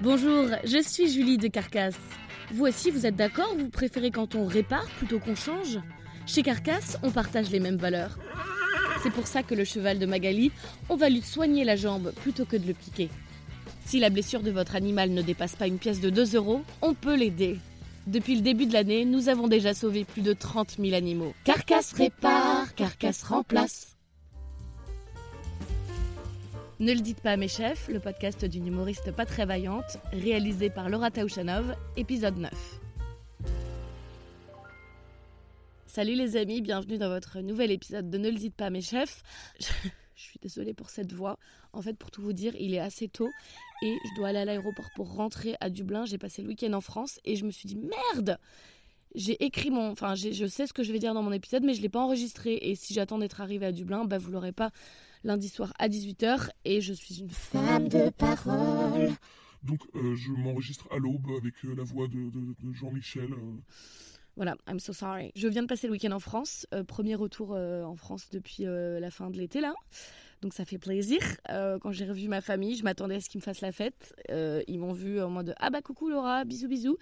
Bonjour, je suis Julie de Carcasse. Vous aussi, vous êtes d'accord Vous préférez quand on répare plutôt qu'on change? Chez Carcasse, on partage les mêmes valeurs. C'est pour ça que le cheval de Magali, on va lui soigner la jambe plutôt que de le piquer. Si la blessure de votre animal ne dépasse pas une pièce de 2 euros, on peut l'aider. Depuis le début de l'année, nous avons déjà sauvé plus de 30 000 animaux. Carcasse répare, carcasse remplace. Ne le dites pas à mes chefs, le podcast d'une humoriste pas très vaillante, réalisé par Laura Taouchanov, épisode 9. Salut les amis, bienvenue dans votre nouvel épisode de Ne le dites pas à mes chefs. Je, suis désolée pour cette voix. En fait, pour tout vous dire, il est assez tôt et je dois aller à l'aéroport pour rentrer à Dublin. J'ai passé le week-end en France et je me suis dit merde j'ai écrit mon. Enfin, je sais ce que je vais dire dans mon épisode, mais je ne l'ai pas enregistré. Et si j'attends d'être arrivée à Dublin, bah, vous l'aurez pas lundi soir à 18h. Et je suis une femme de parole. Donc, euh, je m'enregistre à l'aube avec euh, la voix de, Jean-Michel. Euh. Voilà, I'm so sorry. Je viens de passer le week-end en France. premier retour en France depuis la fin de l'été, là. Donc ça fait plaisir. quand j'ai revu ma famille, je m'attendais à ce qu'ils me fassent la fête. ils m'ont vu en mode Ah bah coucou Laura, bisous bisous.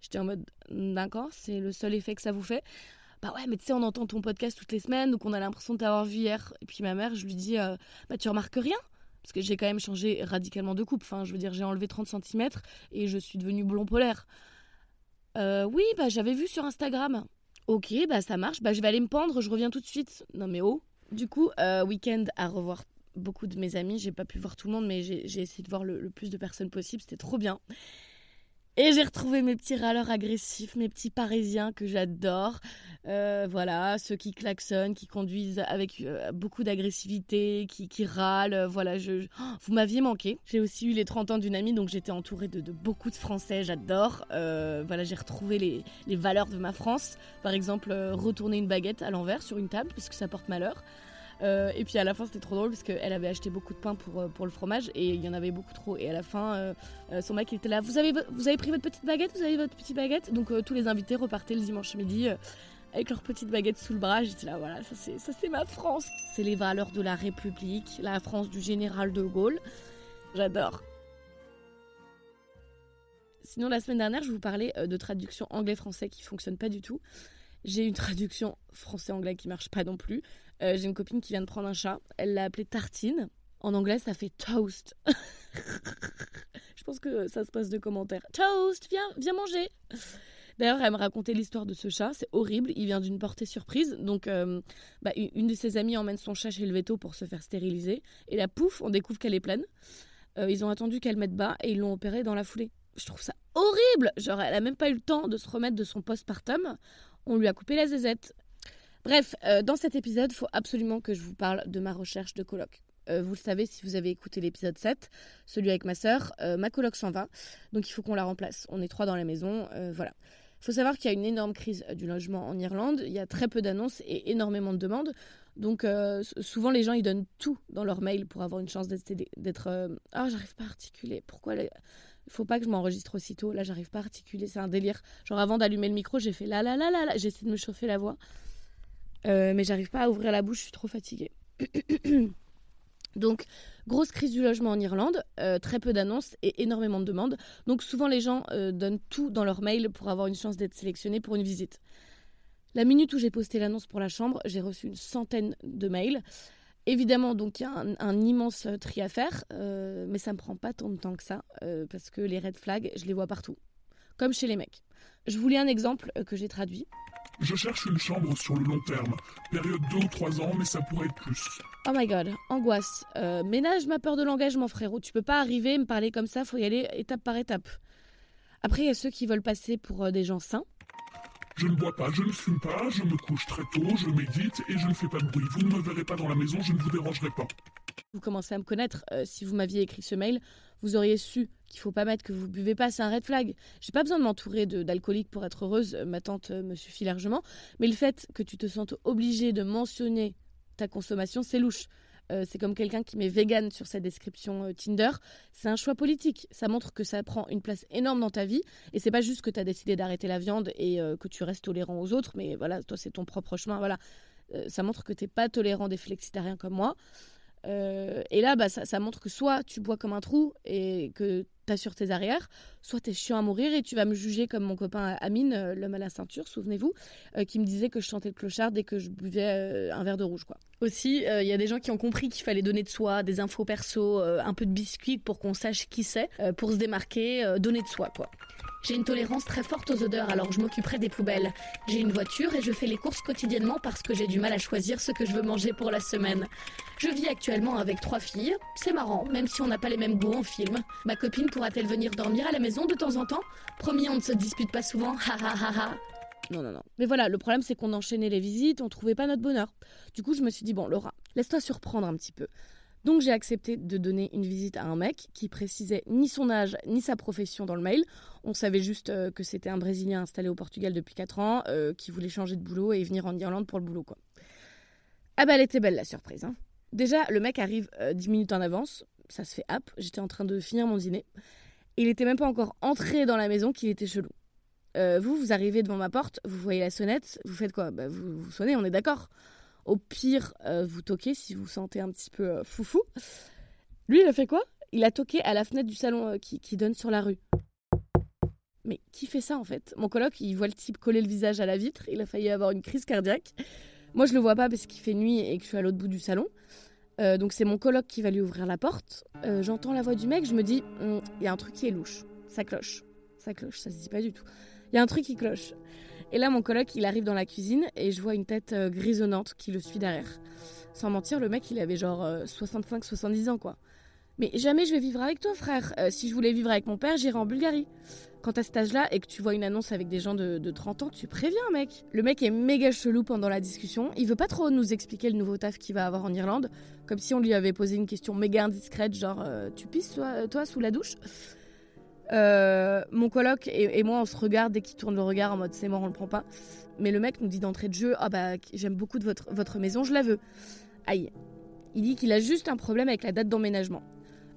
J'étais en mode D'accord, c'est le seul effet que ça vous fait bah ouais, mais tu sais, on entend ton podcast toutes les semaines, donc on a l'impression de t'avoir vu hier. Et puis ma mère, je lui dis, euh, bah tu remarques rien? Parce que j'ai quand même changé radicalement de coupe. Enfin, je veux dire, j'ai enlevé 30 cm et je suis devenue blond polaire. Euh, oui, bah j'avais vu sur Instagram. Ok, bah ça marche, bah je vais aller me pendre, je reviens tout de suite. Non mais oh. Du coup, euh, week-end à revoir beaucoup de mes amis. J'ai pas pu voir tout le monde, mais j'ai essayé de voir le plus de personnes possible. C'était trop bien. Et j'ai retrouvé mes petits râleurs agressifs, mes petits parisiens que j'adore. Euh, voilà, ceux qui klaxonnent, qui conduisent avec euh, beaucoup d'agressivité, qui, râlent. Voilà, je, oh, vous m'aviez manqué. J'ai aussi eu les 30 ans d'une amie, donc j'étais entourée de, beaucoup de Français, j'adore. Euh, voilà, j'ai retrouvé les, les, valeurs de ma France. Par exemple, retourner une baguette à l'envers sur une table, parce que ça porte malheur. Euh, et puis à la fin, c'était trop drôle parce qu'elle avait acheté beaucoup de pain pour, euh, pour le fromage et il y en avait beaucoup trop. Et à la fin, euh, son mec il était là vous avez, vous avez pris votre petite baguette Vous avez votre petite baguette? Donc tous les invités repartaient le dimanche midi avec leur petite baguette sous le bras. J'étais là voilà, ça c'est, ça c'est ma France. C'est les valeurs de la République, la France du général de Gaulle. J'adore. Sinon, la semaine dernière, je vous parlais de traduction anglais-français qui fonctionne pas du tout. J'ai une traduction français-anglais qui marche pas non plus. Euh, j'ai une copine qui vient de prendre un chat. Elle l'a appelé Tartine. En anglais, ça fait toast. Je pense que ça se passe de commentaires. Toast, viens, viens manger. D'ailleurs, elle me racontait l'histoire de ce chat. C'est horrible. Il vient d'une portée surprise. Donc, euh, bah, une de ses amies emmène son chat chez le veto pour se faire stériliser. Et la pouf, on découvre qu'elle est pleine. Euh, ils ont attendu qu'elle mette bas et ils l'ont opérée dans la foulée. Je trouve ça horrible. Genre, elle a même pas eu le temps de se remettre de son postpartum. On lui a coupé la zézette. Bref, euh, dans cet épisode, il faut absolument que je vous parle de ma recherche de coloc. Euh, vous le savez si vous avez écouté l'épisode 7, celui avec ma sœur, euh, ma coloc s'en va, donc il faut qu'on la remplace. On est trois dans la maison, voilà. Il faut savoir qu'il y a une énorme crise du logement en Irlande, il y a très peu d'annonces et énormément de demandes. Donc souvent les gens ils donnent tout dans leur mail pour avoir une chance d'être... Ah j'arrive pas à articuler, pourquoi Il faut pas que je m'enregistre aussitôt, là j'arrive pas à articuler, c'est un délire. Genre avant d'allumer le micro j'ai fait là là là là là, j'essaie de me chauffer la voix. Euh, mais j'arrive pas à ouvrir la bouche, je suis trop fatiguée. Donc, grosse crise du logement en Irlande, euh, très peu d'annonces et énormément de demandes. Donc, souvent, les gens euh, donnent tout dans leur mail pour avoir une chance d'être sélectionnés pour une visite. La minute où j'ai posté l'annonce pour la chambre, j'ai reçu une centaine de mails. Évidemment, donc il y a un, immense tri à faire, mais ça me prend pas tant de temps que ça, parce que les red flags, je les vois partout, comme chez les mecs. Je voulais un exemple que j'ai traduit. Je cherche une chambre sur le long terme. Période 2 ou 3 ans, mais ça pourrait être plus. Oh my god, angoisse. Euh, ménage ma peur de l'engagement, frérot. Tu peux pas arriver et me parler comme ça, faut y aller étape par étape. Après, il y a ceux qui veulent passer pour euh, des gens sains. Je ne bois pas, je ne fume pas, je me couche très tôt, je médite et je ne fais pas de bruit. Vous ne me verrez pas dans la maison, je ne vous dérangerai pas. Vous commencez à me connaître. Euh, si vous m'aviez écrit ce mail, vous auriez su qu'il faut pas mettre que vous buvez pas, c'est un red flag. J'ai pas besoin de m'entourer d'alcooliques pour être heureuse, euh, ma tante euh, me suffit largement. Mais le fait que tu te sentes obligé de mentionner ta consommation, c'est louche. c'est comme quelqu'un qui met vegan sur sa description Tinder. C'est un choix politique. Ça montre que ça prend une place énorme dans ta vie. Et c'est pas juste que tu as décidé d'arrêter la viande et que tu restes tolérant aux autres, mais voilà, toi, c'est ton propre chemin. Voilà. ça montre que tu n'es pas tolérant des flexitariens comme moi. Euh, et là, bah, ça, montre que soit tu bois comme un trou et que tu sur tes arrières, soit tu es chiant à mourir et tu vas me juger comme mon copain Amine, euh, l'homme à la ceinture, souvenez-vous, euh, qui me disait que je chantais le clochard dès que je buvais un verre de rouge. quoi. Aussi, il y a des gens qui ont compris qu'il fallait donner de soi, des infos perso, un peu de biscuit pour qu'on sache qui c'est, pour se démarquer, donner de soi. quoi. J'ai une tolérance très forte aux odeurs, alors je m'occuperai des poubelles. J'ai une voiture et je fais les courses quotidiennement parce que j'ai du mal à choisir ce que je veux manger pour la semaine. Je vis actuellement avec trois filles. C'est marrant, même si on n'a pas les mêmes goûts en film. Ma copine pourra-t-elle venir dormir à la maison de temps en temps? Promis, on ne se dispute pas souvent. Ha ha ha ha. Non, non, non. Mais voilà, le problème c'est qu'on enchaînait les visites, on trouvait pas notre bonheur. Du coup, je me suis dit, bon, Laura, laisse-toi surprendre un petit peu. Donc j'ai accepté de donner une visite à un mec qui précisait ni son âge ni sa profession dans le mail. On savait juste euh, que c'était un Brésilien installé au Portugal depuis 4 ans, euh, qui voulait changer de boulot et venir en Irlande pour le boulot. quoi. Ah bah elle était belle la surprise. Hein. Déjà, le mec arrive 10 euh, minutes en avance, ça se fait hop, j'étais en train de finir mon dîner. Il était même pas encore entré dans la maison qu'il était chelou. vous, vous arrivez devant ma porte, vous voyez la sonnette, vous faites quoi? Bah, vous, vous sonnez, on est d'accord au pire, euh, vous toquez si vous sentez un petit peu euh, foufou. Lui, il a fait quoi? Il a toqué à la fenêtre du salon euh, qui, donne sur la rue. Mais qui fait ça en fait? Mon coloc, il voit le type coller le visage à la vitre. Il a failli avoir une crise cardiaque. Moi, je le vois pas parce qu'il fait nuit et que je suis à l'autre bout du salon. donc c'est mon coloc qui va lui ouvrir la porte. J'entends la voix du mec, je me dis, hum, il y a un truc qui est louche. Ça cloche. Ça cloche, ça se dit pas du tout. Il y a un truc qui cloche. Et là, mon coloc, il arrive dans la cuisine et je vois une tête euh, grisonnante qui le suit derrière. Sans mentir, le mec, il avait genre 65-70 euh, ans, quoi. Mais jamais je vais vivre avec toi, frère. Euh, si je voulais vivre avec mon père, j'irais en Bulgarie. Quand à cet âge-là et que tu vois une annonce avec des gens de, 30 ans, tu préviens, mec. Le mec est méga chelou pendant la discussion. Il veut pas trop nous expliquer le nouveau taf qu'il va avoir en Irlande. Comme si on lui avait posé une question méga indiscrète, genre Tu pisses, toi, toi, sous la douche euh, mon coloc et, moi, on se regarde dès qu'il tourne le regard en mode c'est mort, on le prend pas. Mais le mec nous dit d'entrée de jeu Ah bah, j'aime beaucoup de votre, votre maison, je la veux. Aïe. Il dit qu'il a juste un problème avec la date d'emménagement.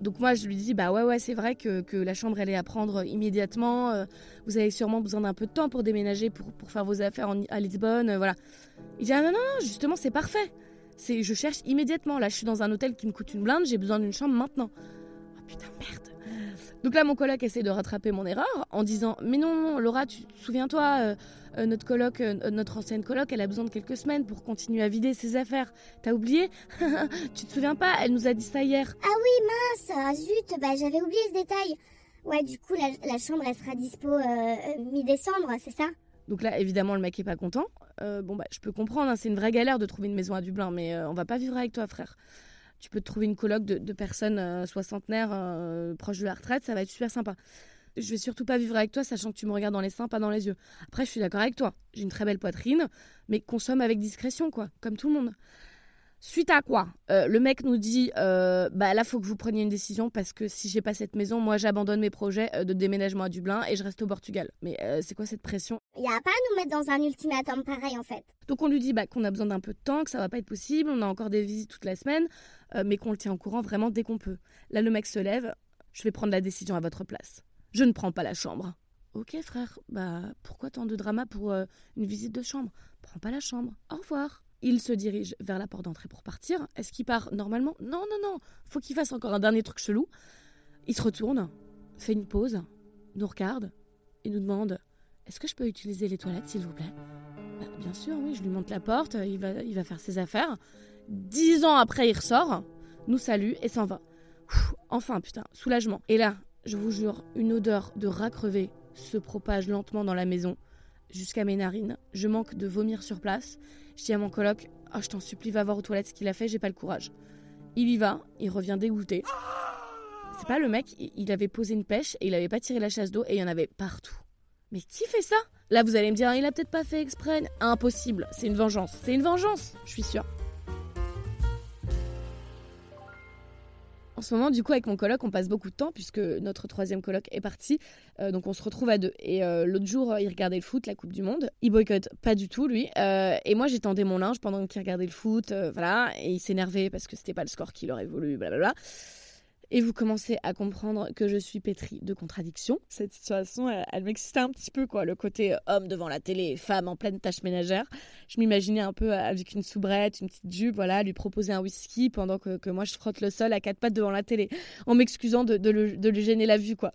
Donc moi, je lui dis Bah ouais, ouais, c'est vrai que, que, la chambre, elle est à prendre immédiatement. Euh, vous avez sûrement besoin d'un peu de temps pour déménager, pour, pour faire vos affaires à Lisbonne. Euh, voilà. Il dit Ah non, non, non, justement, c'est parfait. C'est, je cherche immédiatement. Là, je suis dans un hôtel qui me coûte une blinde, j'ai besoin d'une chambre maintenant. Oh putain, merde. Donc là, mon coloc essaie de rattraper mon erreur en disant Mais non, Laura, tu souviens-toi, euh, euh, notre coloc, euh, notre ancienne coloc, elle a besoin de quelques semaines pour continuer à vider ses affaires. T'as oublié? Tu te souviens pas? Elle nous a dit ça hier. Ah oui, mince ah, Zut, bah, j'avais oublié ce détail. Ouais, du coup, la, chambre, elle sera dispo mi-décembre, c'est ça? Donc là, évidemment, le mec est pas content. bon, bah, je peux comprendre, hein, c'est une vraie galère de trouver une maison à Dublin, mais on va pas vivre avec toi, frère tu peux te trouver une coloc de, personnes euh, soixantenaires euh, proches de la retraite, ça va être super sympa. Je vais surtout pas vivre avec toi, sachant que tu me regardes dans les seins, pas dans les yeux. Après, je suis d'accord avec toi. J'ai une très belle poitrine, mais consomme avec discrétion, quoi, comme tout le monde. Suite à quoi euh, Le mec nous dit euh, bah là, faut que vous preniez une décision parce que si j'ai pas cette maison, moi j'abandonne mes projets euh, de déménagement à Dublin et je reste au Portugal. Mais c'est quoi cette pression? Il y a pas à nous mettre dans un ultimatum pareil en fait. Donc on lui dit bah, qu'on a besoin d'un peu de temps, que ça va pas être possible, on a encore des visites toute la semaine, mais qu'on le tient au courant vraiment dès qu'on peut. Là, le mec se lève je vais prendre la décision à votre place. Je ne prends pas la chambre. Ok frère, bah pourquoi tant de drama pour une visite de chambre? Prends pas la chambre. Au revoir. Il se dirige vers la porte d'entrée pour partir. Est-ce qu'il part normalement? Non, non, non. Faut qu'il fasse encore un dernier truc chelou. Il se retourne, fait une pause, nous regarde et nous demande Est-ce que je peux utiliser les toilettes, s'il vous plaît? Bah, Bien sûr, oui. Je lui monte la porte. Il va, il va faire ses affaires. Dix ans après, il ressort, nous salue et s'en va. enfin, putain, soulagement. Et là, je vous jure, une odeur de rat crevé se propage lentement dans la maison jusqu'à mes narines. Je manque de vomir sur place. Je dis à mon coloc oh, Je t'en supplie, va voir aux toilettes ce qu'il a fait, j'ai pas le courage. Il y va, il revient dégoûté. C'est pas le mec, il avait posé une pêche et il avait pas tiré la chasse d'eau et il y en avait partout. Mais qui fait ça? Là, vous allez me dire Il a peut-être pas fait exprès. Impossible, c'est une vengeance. C'est une vengeance, je suis sûre. En ce moment, du coup, avec mon coloc, on passe beaucoup de temps puisque notre troisième coloc est parti. Euh, donc, on se retrouve à deux. Et euh, l'autre jour, il regardait le foot, la Coupe du Monde. Il boycotte pas du tout, lui. Euh, et moi, j'étendais mon linge pendant qu'il regardait le foot. voilà. Et il s'énervait parce que c'était pas le score qu'il aurait voulu, blablabla. Et vous commencez à comprendre que je suis pétrie de contradictions. Cette situation, elle, m'excitait un petit peu, quoi. Le côté euh, homme devant la télé, femme en pleine tâche ménagère. Je m'imaginais un peu avec une soubrette, une petite jupe, voilà, lui proposer un whisky pendant que, que moi je frotte le sol à quatre pattes devant la télé, en m'excusant de, de, le- de lui gêner la vue, quoi.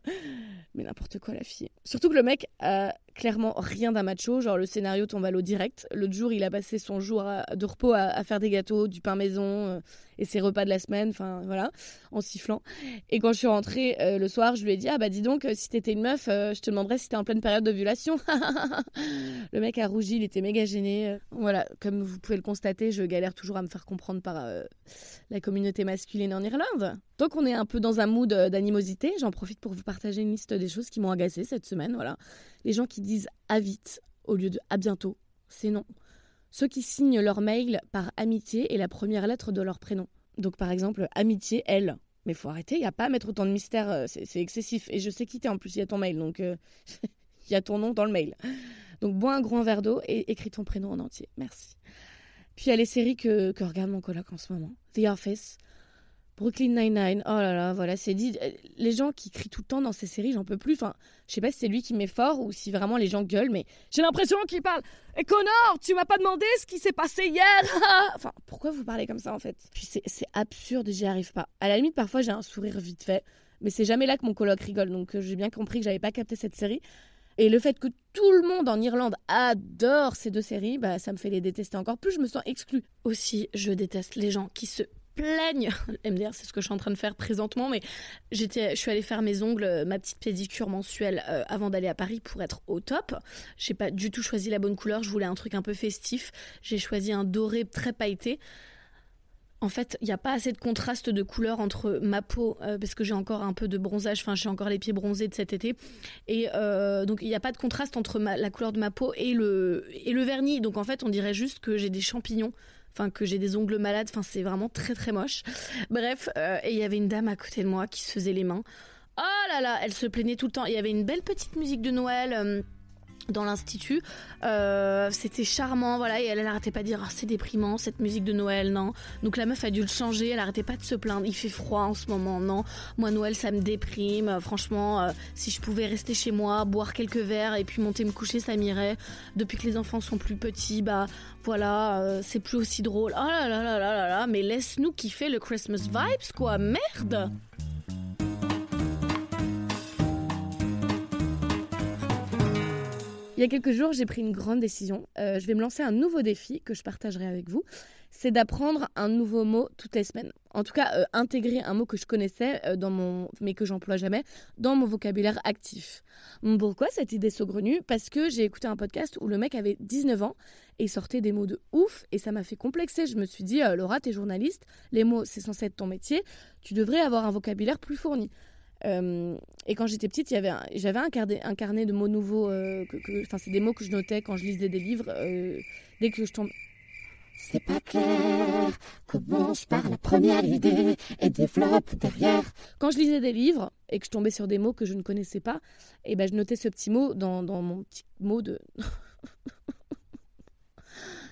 Mais n'importe quoi, la fille. Surtout que le mec a clairement rien d'un macho. Genre, le scénario tombe à l'eau direct. L'autre jour, il a passé son jour de repos à, faire des gâteaux, du pain maison euh, et ses repas de la semaine. Enfin, voilà, en sifflant. Et quand je suis rentrée euh, le soir, je lui ai dit Ah, bah dis donc, euh, si t'étais une meuf, je te demanderais si t'es en pleine période d'ovulation. le mec a rougi, il était méga gêné. Voilà, comme vous pouvez le constater, je galère toujours à me faire comprendre par la communauté masculine en Irlande. Donc on est un peu dans un mood d'animosité. J'en profite pour vous partager une liste des choses qui m'ont agacée cette semaine. Voilà, les gens qui disent à vite au lieu de à bientôt, c'est non. Ceux qui signent leur mail par amitié et la première lettre de leur prénom. Donc par exemple amitié elle. Mais faut arrêter, il y a pas à mettre autant de mystère, euh, c'est c'est excessif. Et je sais qui t'es en plus, il y a ton mail, donc euh, il y a ton nom dans le mail. Donc bois un grand verre d'eau et écris ton prénom en entier. Merci. Puis il y a les séries que, que regarde mon coloc en ce moment. The Office, Brooklyn Nine-Nine. Oh là là, voilà, c'est dit. Euh, Les gens qui crient tout le temps dans ces séries, j'en peux plus. Enfin, je sais pas si c'est lui qui met fort ou si vraiment les gens gueulent, mais j'ai l'impression qu'il parle. Et Connor, tu m'as pas demandé ce qui s'est passé hier Enfin, pourquoi vous parlez comme ça en fait? Puis c'est absurde, j'y arrive pas. À la limite, parfois j'ai un sourire vite fait, mais c'est jamais là que mon coloc rigole, donc euh, j'ai bien compris que j'avais pas capté cette série. Et le fait que tout le monde en Irlande adore ces deux séries, bah, ça me fait les détester encore plus. Je me sens exclue. Aussi, je déteste les gens qui se plaignent. MDR, c'est ce que je suis en train de faire présentement, mais j'étais, je suis allée faire mes ongles, euh, ma petite pédicure mensuelle euh, avant d'aller à Paris pour être au top. J'ai pas du tout choisi la bonne couleur. Je voulais un truc un peu festif. J'ai choisi un doré très pailleté. En fait, il n'y a pas assez de contraste de couleur entre ma peau, euh, parce que j'ai encore un peu de bronzage, enfin j'ai encore les pieds bronzés de cet été, et donc il n'y a pas de contraste entre la couleur de ma peau et le, et le vernis. Donc en fait, on dirait juste que j'ai des champignons, enfin que j'ai des ongles malades, enfin c'est vraiment très très moche. Bref, euh, et il y avait une dame à côté de moi qui se faisait les mains. Oh là là, elle se plaignait tout le temps. Il y avait une belle petite musique de Noël. euh, dans l'institut, Euh, c'était charmant, voilà, et elle, elle pas de dire, Ah, c'est déprimant cette musique de Noël, non. Donc la meuf a dû le changer, elle arrêtait pas de se plaindre, il fait froid en ce moment, non. Moi Noël ça me déprime, Euh, franchement, euh, si je pouvais rester chez moi, boire quelques verres et puis monter me coucher, ça m'irait. Depuis que les enfants sont plus petits, bah voilà, c'est plus aussi drôle. Oh là là là là là là, mais laisse-nous kiffer le Christmas vibes quoi, merde. Il y a quelques jours, j'ai pris une grande décision. Euh, je vais me lancer un nouveau défi que je partagerai avec vous. C'est d'apprendre un nouveau mot toutes les semaines. En tout cas, euh, intégrer un mot que je connaissais, euh, dans mon, mais que j'emploie jamais, dans mon vocabulaire actif. Pourquoi cette idée saugrenue? Parce que j'ai écouté un podcast où le mec avait 19 ans et sortait des mots de ouf et ça m'a fait complexer. Je me suis dit, Laura, t'es journaliste, les mots, c'est censé être ton métier, tu devrais avoir un vocabulaire plus fourni. Euh, et quand j'étais petite, j'avais un, carnet- un carnet de mots nouveaux. euh, que- Enfin, c'est des mots que je notais quand je lisais des livres. euh, dès que je tombe. C'est pas clair, commence par la première idée et développe derrière. Quand je lisais des livres et que je tombais sur des mots que je ne connaissais pas, et ben je notais ce petit mot dans, dans mon petit mot de.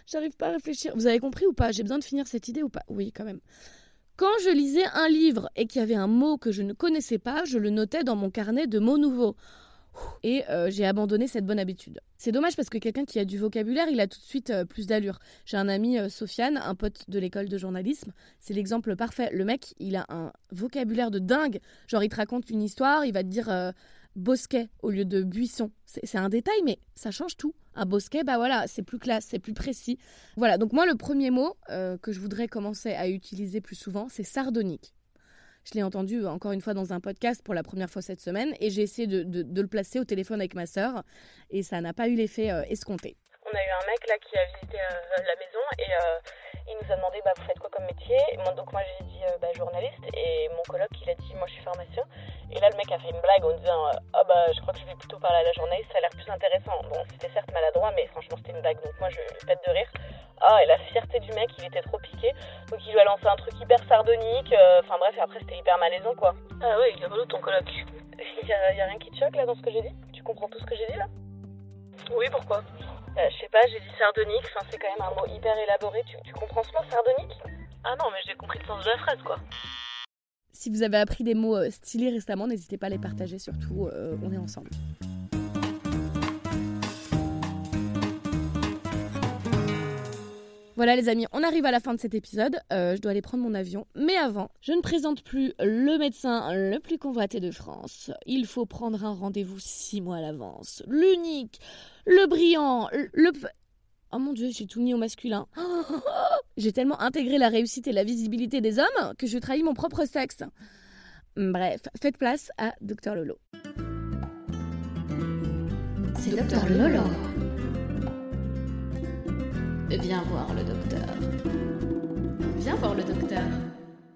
J'arrive pas à réfléchir. Vous avez compris ou pas? J'ai besoin de finir cette idée ou pas? Oui, quand même. Quand je lisais un livre et qu'il y avait un mot que je ne connaissais pas, je le notais dans mon carnet de mots nouveaux. Et euh, j'ai abandonné cette bonne habitude. C'est dommage parce que quelqu'un qui a du vocabulaire, il a tout de suite euh, plus d'allure. J'ai un ami, euh, Sofiane, un pote de l'école de journalisme. C'est l'exemple parfait. Le mec, il a un vocabulaire de dingue. Genre, il te raconte une histoire, il va te dire bosquet au lieu de buisson. C'est un détail, mais ça change tout. Un bosquet, bah voilà, c'est plus classe, c'est plus précis. Voilà, donc moi, le premier mot euh, que je voudrais commencer à utiliser plus souvent, c'est sardonique. Je l'ai entendu encore une fois dans un podcast pour la première fois cette semaine et j'ai essayé de, le placer au téléphone avec ma sœur et ça n'a pas eu l'effet euh, escompté. On a eu un mec là qui a visité euh, la maison et il nous a demandé bah, vous faites quoi comme métier? Donc moi j'ai dit euh, bah, journaliste et mon coloc il a dit moi je suis pharmacien. Et là le mec a fait une blague en disant euh, ah bah je crois que je vais plutôt parler à la journaliste, ça a l'air plus intéressant. Bon c'était certes maladroit mais franchement c'était une blague donc moi je lui pète de rire. Ah et la fierté du mec il était trop piqué donc il lui a lancé un truc hyper sardonique. euh, Enfin bref et après c'était hyper malaisant quoi. Ah ouais il est relou ton coloc. Il y, a, y a rien qui te choque là dans ce que j'ai dit? Tu comprends tout ce que j'ai dit là? Oui pourquoi? Euh, je sais pas, j'ai dit sardonique, enfin, c'est quand même un mot hyper élaboré. Tu, tu comprends ce mot, sardonique Ah non, mais j'ai compris le sens de la phrase, quoi. Si vous avez appris des mots euh, stylés récemment, n'hésitez pas à les partager, surtout, euh, on est ensemble. Voilà les amis, on arrive à la fin de cet épisode. Euh, je dois aller prendre mon avion. Mais avant, je ne présente plus le médecin le plus convoité de France. Il faut prendre un rendez-vous six mois à l'avance. L'unique, le brillant, le... Oh mon dieu, j'ai tout mis au masculin. j'ai tellement intégré la réussite et la visibilité des hommes que je trahis mon propre sexe. Bref, faites place à Docteur Lolo. C'est Docteur Lolo. Viens voir le docteur. Viens voir le docteur.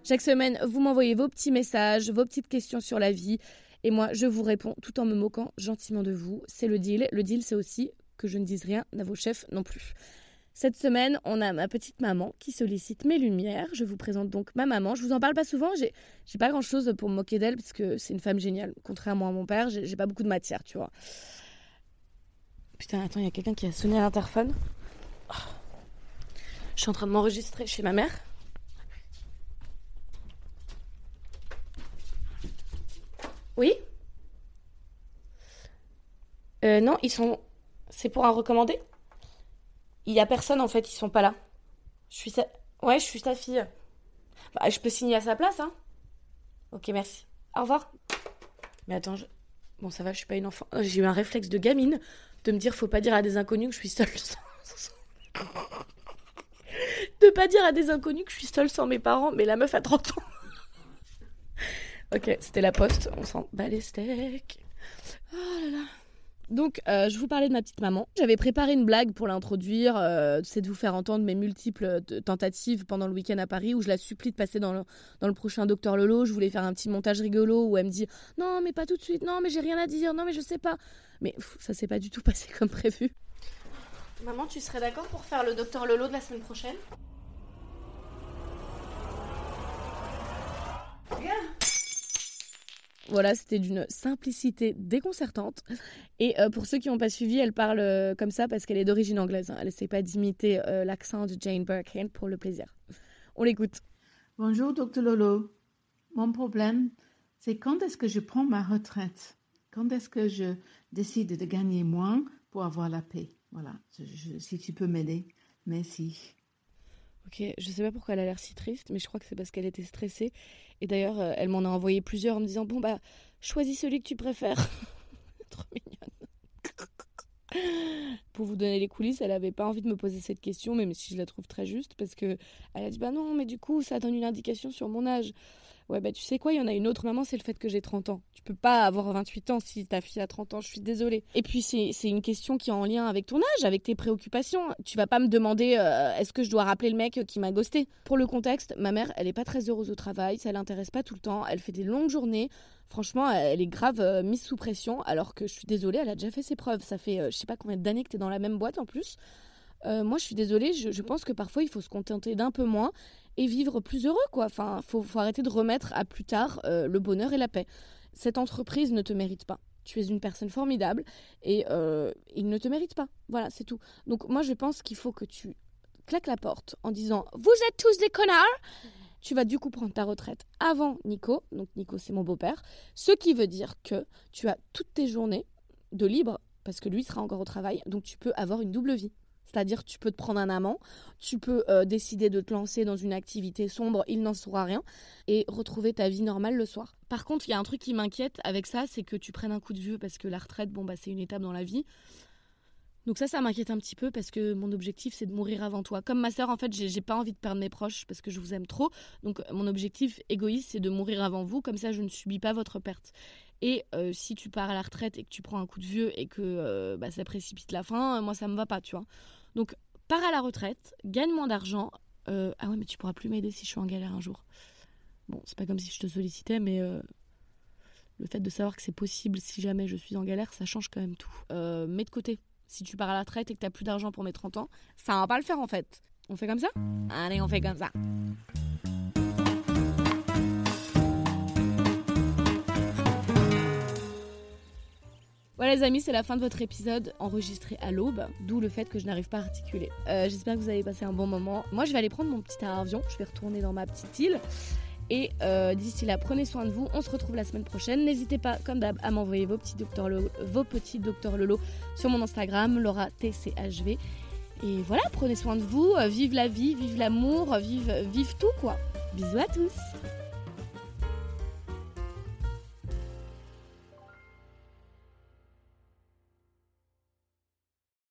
Chaque semaine, vous m'envoyez vos petits messages, vos petites questions sur la vie, et moi, je vous réponds tout en me moquant gentiment de vous. C'est le deal. Le deal, c'est aussi que je ne dise rien à vos chefs non plus. Cette semaine, on a ma petite maman qui sollicite mes lumières. Je vous présente donc ma maman. Je vous en parle pas souvent. J'ai, j'ai pas grand chose pour me moquer d'elle parce que c'est une femme géniale. Contrairement à mon père, j'ai, j'ai pas beaucoup de matière, tu vois. Putain, attends, il y a quelqu'un qui a sonné à l'interphone? Oh. Je suis en train de m'enregistrer chez ma mère. Oui euh, Non, ils sont. C'est pour un recommandé Il y a personne en fait, ils sont pas là. Je suis sa. Ouais, je suis sa fille. Bah, je peux signer à sa place, hein Ok, merci. Au revoir. Mais attends, je... bon, ça va, je suis pas une enfant. J'ai eu un réflexe de gamine de me dire faut pas dire à des inconnus que je suis seule. de pas dire à des inconnus que je suis seule sans mes parents, mais la meuf a 30 ans. ok, c'était la poste, on s'en bat les steaks. Oh là là. Donc, euh, je vous parlais de ma petite maman. J'avais préparé une blague pour l'introduire, euh, c'est de vous faire entendre mes multiples euh, tentatives pendant le week-end à Paris, où je la supplie de passer dans le, dans le prochain Docteur Lolo. Je voulais faire un petit montage rigolo où elle me dit Non, mais pas tout de suite, non, mais j'ai rien à dire, non, mais je sais pas. Mais pff, ça s'est pas du tout passé comme prévu. Maman, tu serais d'accord pour faire le Docteur Lolo de la semaine prochaine? Voilà, c'était d'une simplicité déconcertante. Et euh, pour ceux qui n'ont pas suivi, elle parle euh, comme ça parce qu'elle est d'origine anglaise. hein. Elle essaie pas d'imiter euh, l'accent de Jane Birkin pour le plaisir. On l'écoute. Bonjour, docteur Lolo. Mon problème, c'est quand est-ce que je prends ma retraite? Quand est-ce que je décide de gagner moins pour avoir la paix? Voilà, si tu peux m'aider. Merci. Ok, je sais pas pourquoi elle a l'air si triste, mais je crois que c'est parce qu'elle était stressée. Et d'ailleurs, euh, elle m'en a envoyé plusieurs en me disant Bon, bah, choisis celui que tu préfères. Trop mignonne. Pour vous donner les coulisses, elle avait pas envie de me poser cette question, même si je la trouve très juste, parce que elle a dit Bah non, mais du coup, ça donne une indication sur mon âge. Ouais, bah tu sais quoi, il y en a une autre, maman, c'est le fait que j'ai 30 ans. Tu peux pas avoir 28 ans si ta fille a 30 ans, je suis désolée. Et puis, c'est une question qui est en lien avec ton âge, avec tes préoccupations. Tu vas pas me demander euh, est-ce que je dois rappeler le mec qui m'a ghosté? Pour le contexte, ma mère, elle est pas très heureuse au travail, ça l'intéresse pas tout le temps, elle fait des longues journées. Franchement, elle est grave euh, mise sous pression, alors que je suis désolée, elle a déjà fait ses preuves. Ça fait euh, je sais pas combien d'années que t'es dans la même boîte en plus. Moi, je suis désolée, je, je pense que parfois il faut se contenter d'un peu moins et vivre plus heureux, quoi. Enfin, faut, faut arrêter de remettre à plus tard euh, le bonheur et la paix. Cette entreprise ne te mérite pas. Tu es une personne formidable et euh, il ne te mérite pas. Voilà, c'est tout. Donc moi, je pense qu'il faut que tu claques la porte en disant Vous êtes tous des connards tu vas du coup prendre ta retraite avant Nico, donc Nico c'est mon beau-père, ce qui veut dire que tu as toutes tes journées de libre, parce que lui sera encore au travail, donc tu peux avoir une double vie. C'est-à-dire tu peux te prendre un amant, tu peux euh, décider de te lancer dans une activité sombre, il n'en saura rien, et retrouver ta vie normale le soir. Par contre, il y a un truc qui m'inquiète avec ça, c'est que tu prennes un coup de vieux, parce que la retraite, bon bah c'est une étape dans la vie. Donc ça, ça m'inquiète un petit peu parce que mon objectif, c'est de mourir avant toi. Comme ma sœur, en fait, j'ai pas envie de perdre mes proches parce que je vous aime trop. Donc mon objectif égoïste, c'est de mourir avant vous. Comme ça, je ne subis pas votre perte. Et euh, si tu pars à la retraite et que tu prends un coup de vieux et que euh, bah, ça précipite la fin, euh, moi, ça me va pas, tu vois. Donc pars à la retraite, gagne moins d'argent. Euh, ah ouais, mais tu pourras plus m'aider si je suis en galère un jour. Bon, c'est pas comme si je te sollicitais, mais euh, le fait de savoir que c'est possible si jamais je suis en galère, ça change quand même tout. Euh, mets de côté. Si tu pars à la retraite et que t'as plus d'argent pour mes 30 ans, ça va pas le faire en fait. On fait comme ça? Allez, on fait comme ça. Les amis, c'est la fin de votre épisode enregistré à l'aube, d'où le fait que je n'arrive pas à articuler. Euh, J'espère que vous avez passé un bon moment. Moi je vais aller prendre mon petit avion, je vais retourner dans ma petite île. Et euh, d'ici là, prenez soin de vous. On se retrouve la semaine prochaine. N'hésitez pas, comme d'hab, à m'envoyer vos petits docteurs Lolo, vos petits docteurs Lolo sur mon Instagram, Laura TCHV. Et voilà, prenez soin de vous, euh, vive la vie, vive l'amour, vive, vive tout quoi. Bisous à tous